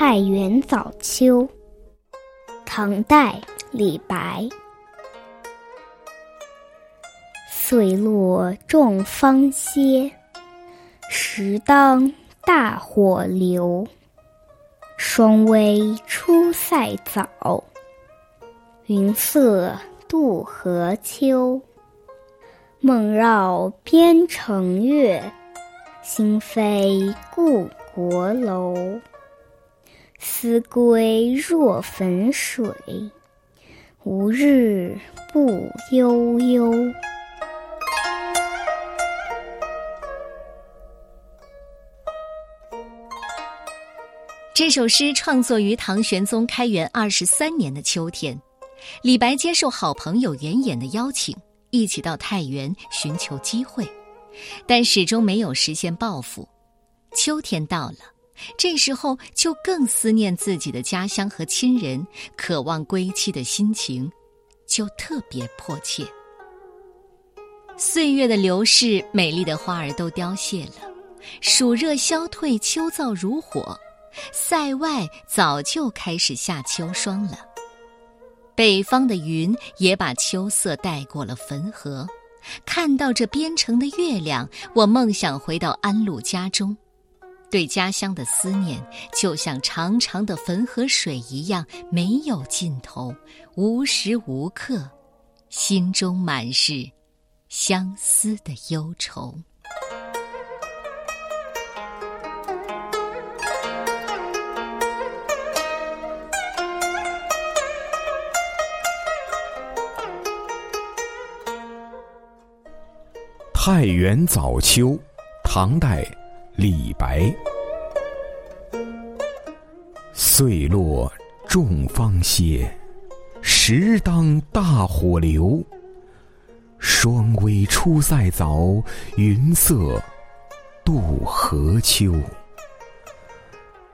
太原早秋，唐代李白。岁落众芳歇，时当大火流。霜微出塞早，云色渡河秋。梦绕边城月，心飞故国楼。思归若汾水，无日不悠悠。这首诗创作于唐玄宗开元二十三年的秋天，李白接受好朋友袁衍的邀请，一起到太原寻求机会，但始终没有实现抱负。秋天到了，这时候就更思念自己的家乡和亲人，渴望归期的心情就特别迫切。岁月的流逝，美丽的花儿都凋谢了，暑热消退，秋燥如火。塞外早就开始下秋霜了，北方的云也把秋色带过了汾河。看到这边城的月亮，我梦想回到安陆家中，对家乡的思念就像长长的汾河水一样没有尽头，无时无刻，心中满是相思的忧愁。太原早秋，唐代，李白。岁落众芳歇，时当大火流。双微出塞早，云色渡河秋。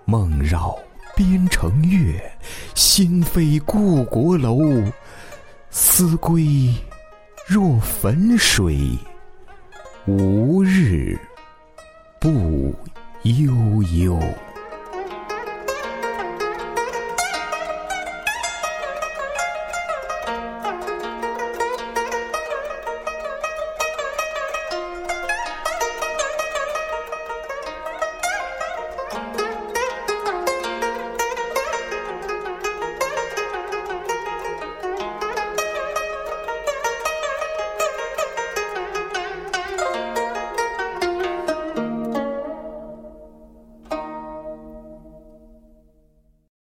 梦绕边城月，心飞故国楼。思归若汾水。无日悠悠。